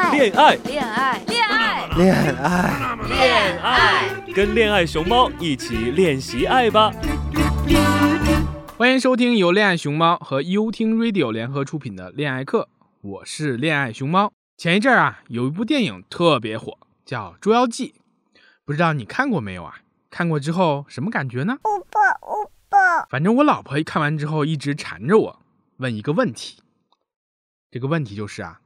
爱，恋爱，恋爱，恋爱，恋爱，恋爱。跟恋爱熊猫一起练习爱吧。欢迎收听由恋爱熊猫和优听 Radio 联合出品的恋爱课，我是恋爱熊猫。前一阵儿啊，有一部电影特别火，叫《捉妖记》，不知道你看过没有啊？看过之后什么感觉呢？欧巴，欧巴，反正我老婆一看完之后一直缠着我问一个问题，这个问题就是啊，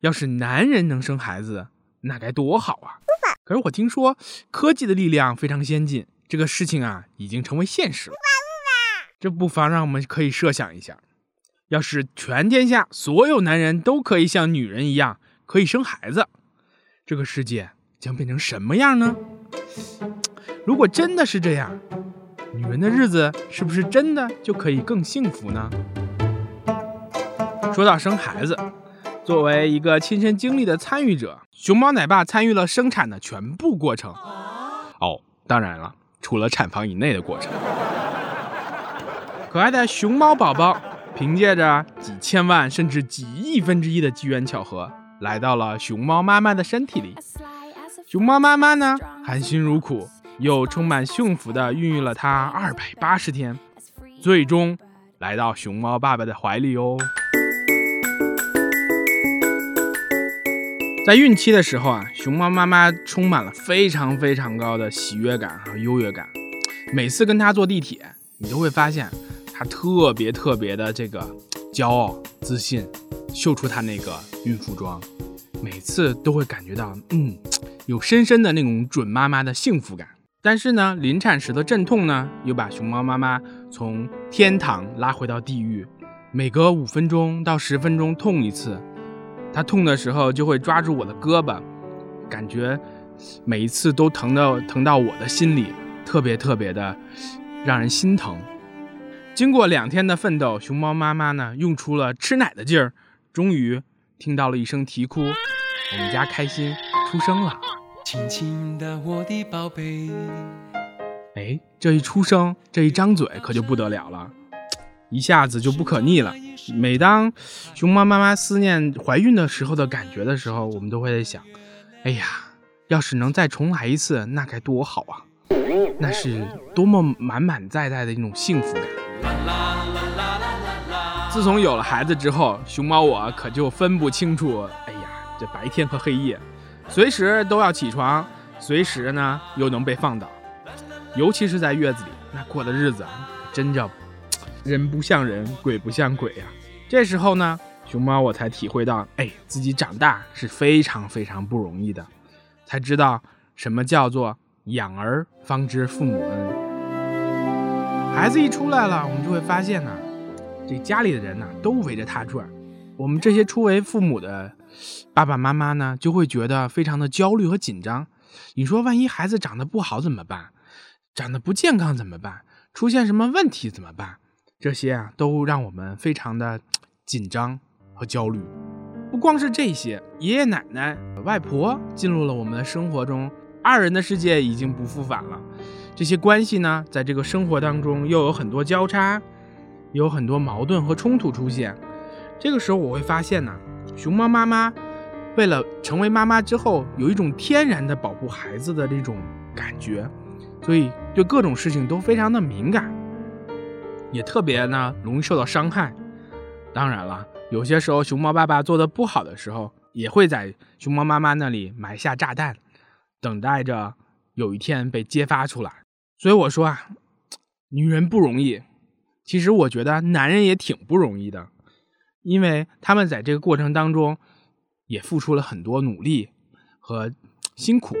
要是男人能生孩子，那该多好啊！可是我听说科技的力量非常先进，这个事情啊已经成为现实了。这不妨让我们可以设想一下，要是全天下所有男人都可以像女人一样可以生孩子，这个世界将变成什么样呢？如果真的是这样，女人的日子是不是真的就可以更幸福呢？说到生孩子，作为一个亲身经历的参与者，熊猫奶爸参与了生产的全部过程。哦，当然了，除了产房以内的过程。可爱的熊猫宝宝凭借着几千万甚至几亿分之一的机缘巧合，来到了熊猫妈妈的身体里。熊猫妈妈呢，含辛茹苦又充满幸福地孕育了它二百八十天，最终来到熊猫爸爸的怀里哦。在孕期的时候啊，熊猫妈妈充满了非常非常高的喜悦感和优越感。每次跟它坐地铁，你都会发现它特别特别的这个骄傲、自信，秀出它那个孕妇装，每次都会感觉到嗯，有深深的那种准妈妈的幸福感。但是呢，临产时的阵痛呢，又把熊猫妈妈从天堂拉回到地狱，每隔五分钟到十分钟痛一次。他痛的时候就会抓住我的胳膊，感觉每一次都疼到疼到我的心里，特别特别的让人心疼。经过两天的奋斗，熊猫妈妈呢用出了吃奶的劲儿，终于听到了一声啼哭，我们家开心出生了。亲亲的我的宝贝，哎，这一出生，这一张嘴可就不得了了，一下子就不可逆了。每当熊猫妈妈思念怀孕的时候的感觉的时候，我们都会在想：哎呀，要是能再重来一次，那该多好啊！那是多么满满载载的一种幸福感。自从有了孩子之后，熊猫我可就分不清楚，哎呀，这白天和黑夜，随时都要起床，随时呢又能被放倒。尤其是在月子里，那过的日子啊，真叫人不像人，鬼不像鬼呀。这时候呢，熊猫我才体会到，哎，自己长大是非常非常不容易的，才知道什么叫做养儿方知父母恩。孩子一出来了，我们就会发现呢，这家里的人呢都围着他转，我们这些初为父母的爸爸妈妈呢，就会觉得非常的焦虑和紧张。你说，万一孩子长得不好怎么办？长得不健康怎么办？出现什么问题怎么办？这些啊，都让我们非常的紧张和焦虑。不光是这些，爷爷奶奶、外婆进入了我们的生活中，二人的世界已经不复返了。这些关系呢，在这个生活当中又有很多交叉，有很多矛盾和冲突出现。这个时候，我会发现呢，熊猫妈妈为了成为妈妈之后，有一种天然的保护孩子的这种感觉，所以对各种事情都非常的敏感。也特别呢，容易受到伤害。当然了，有些时候熊猫爸爸做的不好的时候，也会在熊猫妈妈那里埋下炸弹，等待着有一天被揭发出来。所以我说啊，女人不容易，其实我觉得男人也挺不容易的，因为他们在这个过程当中也付出了很多努力和辛苦。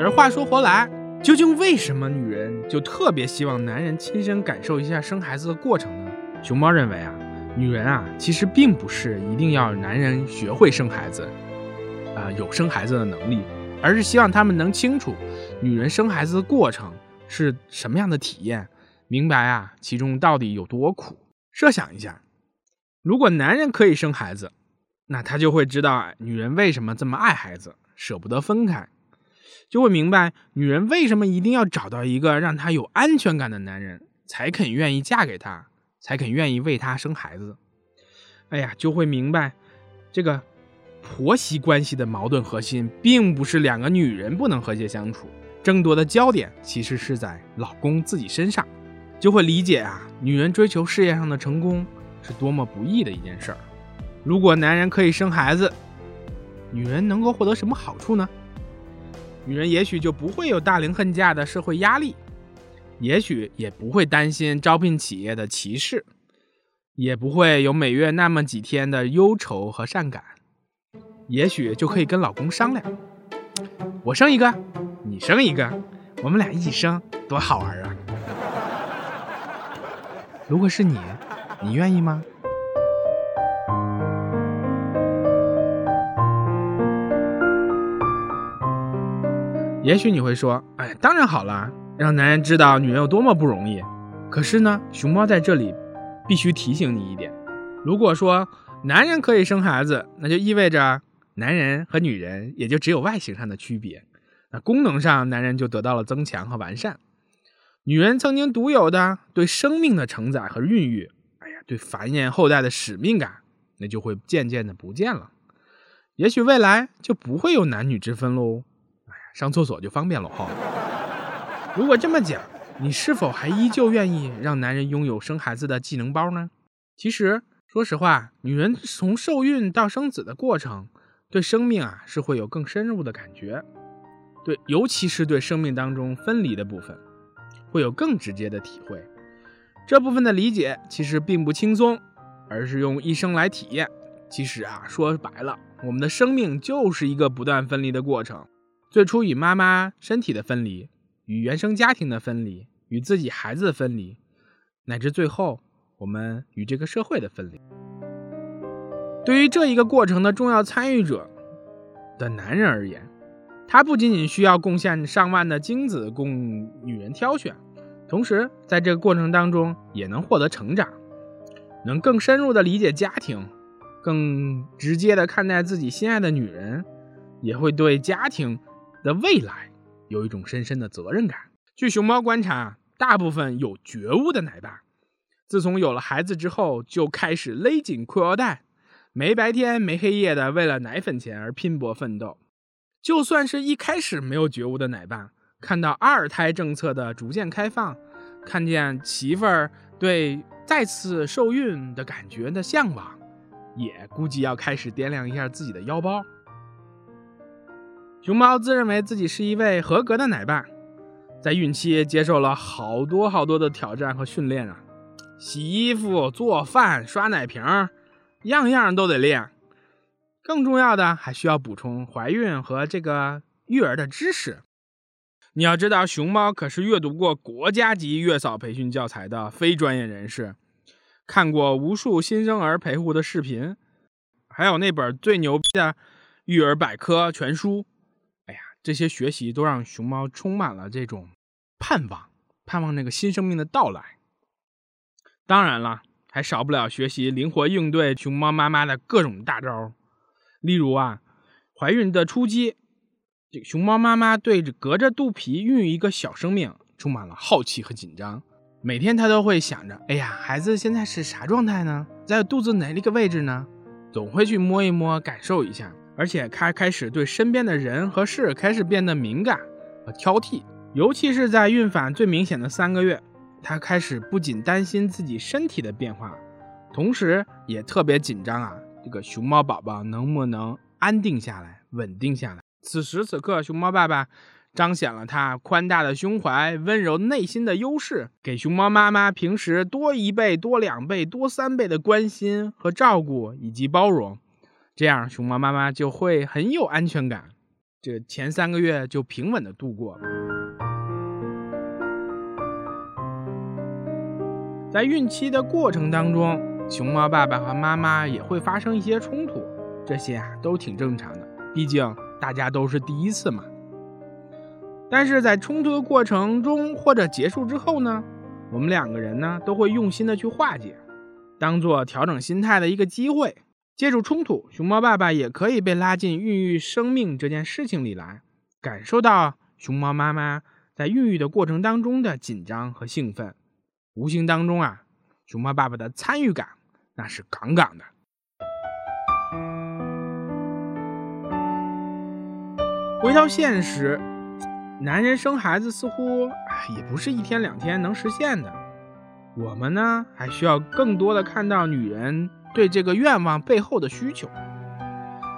可是话说回来，究竟为什么女人就特别希望男人亲身感受一下生孩子的过程呢？熊猫认为啊，女人啊其实并不是一定要男人学会生孩子，啊有生孩子的能力，而是希望他们能清楚女人生孩子的过程是什么样的体验，明白啊其中到底有多苦。设想一下，如果男人可以生孩子，那他就会知道女人为什么这么爱孩子，舍不得分开。就会明白女人为什么一定要找到一个让她有安全感的男人，才肯愿意嫁给他，才肯愿意为他生孩子。哎呀，就会明白，这个婆媳关系的矛盾核心，并不是两个女人不能和谐相处，争夺的焦点其实是在老公自己身上，就会理解啊，女人追求事业上的成功是多么不易的一件事儿。如果男人可以生孩子，女人能够获得什么好处呢？女人也许就不会有大龄恨嫁的社会压力，也许也不会担心招聘企业的歧视，也不会有每月那么几天的忧愁和善感，也许就可以跟老公商量：我生一个，你生一个，我们俩一起生，多好玩啊！如果是你，你愿意吗？也许你会说：“哎，当然好了，让男人知道女人有多么不容易。”可是呢，熊猫在这里必须提醒你一点：如果说男人可以生孩子，那就意味着男人和女人也就只有外形上的区别，那功能上男人就得到了增强和完善。女人曾经独有的对生命的承载和孕育，哎呀，对繁衍后代的使命感，那就会渐渐的不见了。也许未来就不会有男女之分喽。上厕所就方便了哈。如果这么讲，你是否还依旧愿意让男人拥有生孩子的技能包呢？其实，说实话，女人从受孕到生子的过程，对生命啊是会有更深入的感觉，对，尤其是对生命当中分离的部分，会有更直接的体会。这部分的理解其实并不轻松，而是用一生来体验。其实啊，说白了，我们的生命就是一个不断分离的过程。最初与妈妈身体的分离，与原生家庭的分离，与自己孩子的分离，乃至最后我们与这个社会的分离。对于这一个过程的重要参与者的男人而言，他不仅仅需要贡献上万的精子供女人挑选，同时在这个过程当中也能获得成长，能更深入的理解家庭，更直接的看待自己心爱的女人，也会对家庭。的未来有一种深深的责任感。据熊猫观察，大部分有觉悟的奶爸，自从有了孩子之后，就开始勒紧裤腰带，没白天没黑夜的为了奶粉钱而拼搏奋斗。就算是一开始没有觉悟的奶爸，看到二胎政策的逐渐开放，看见媳妇儿对再次受孕的感觉的向往，也估计要开始掂量一下自己的腰包。熊猫自认为自己是一位合格的奶爸，在孕期接受了好多好多的挑战和训练啊，洗衣服、做饭、刷奶瓶，样样都得练。更重要的，还需要补充怀孕和这个育儿的知识。你要知道，熊猫可是阅读过国家级月嫂培训教材的非专业人士，看过无数新生儿陪护的视频，还有那本最牛逼的育儿百科全书。这些学习都让熊猫充满了这种盼望，盼望那个新生命的到来。当然了，还少不了学习灵活应对熊猫妈妈的各种大招。例如啊，怀孕的初期，这个熊猫妈妈对着隔着肚皮孕育一个小生命充满了好奇和紧张。每天她都会想着：哎呀，孩子现在是啥状态呢？在肚子哪一个位置呢？总会去摸一摸，感受一下。而且他开始对身边的人和事开始变得敏感和挑剔，尤其是在孕反最明显的三个月，他开始不仅担心自己身体的变化，同时也特别紧张啊，这个熊猫宝宝能不能安定下来、稳定下来？此时此刻，熊猫爸爸彰显了他宽大的胸怀、温柔内心的优势，给熊猫妈妈平时多一倍、多两倍、多三倍的关心和照顾以及包容。这样，熊猫妈妈就会很有安全感，这前三个月就平稳的度过。在孕期的过程当中，熊猫爸爸和妈妈也会发生一些冲突，这些啊都挺正常的，毕竟大家都是第一次嘛。但是在冲突的过程中或者结束之后呢，我们两个人呢都会用心的去化解，当做调整心态的一个机会。借助冲突，熊猫爸爸也可以被拉进孕育生命这件事情里来，感受到熊猫妈妈在孕育的过程当中的紧张和兴奋，无形当中啊，熊猫爸爸的参与感那是杠杠的。回到现实，男人生孩子似乎也不是一天两天能实现的。我们呢，还需要更多的看到女人对这个愿望背后的需求。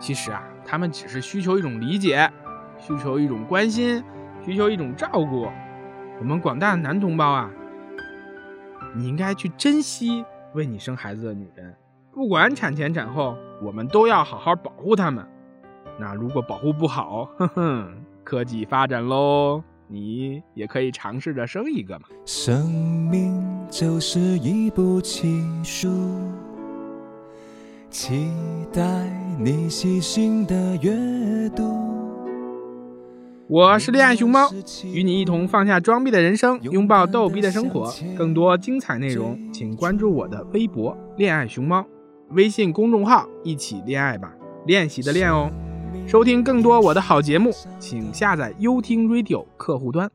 其实啊，他们只是需求一种理解，需求一种关心，需求一种照顾。我们广大的男同胞啊，你应该去珍惜为你生孩子的女人，不管产前产后，我们都要好好保护她们。那如果保护不好，哼哼，科技发展喽，你也可以尝试着生一个嘛。生命就是一部奇书，期待你细心的阅读。我是恋爱熊猫，与你一同放下装逼的人生，拥抱逗逼的生活。更多精彩内容，请关注我的微博“恋爱熊猫”，微信公众号“一起恋爱吧”，练习的练哦。收听更多我的好节目，请下载优听 Radio 客户端。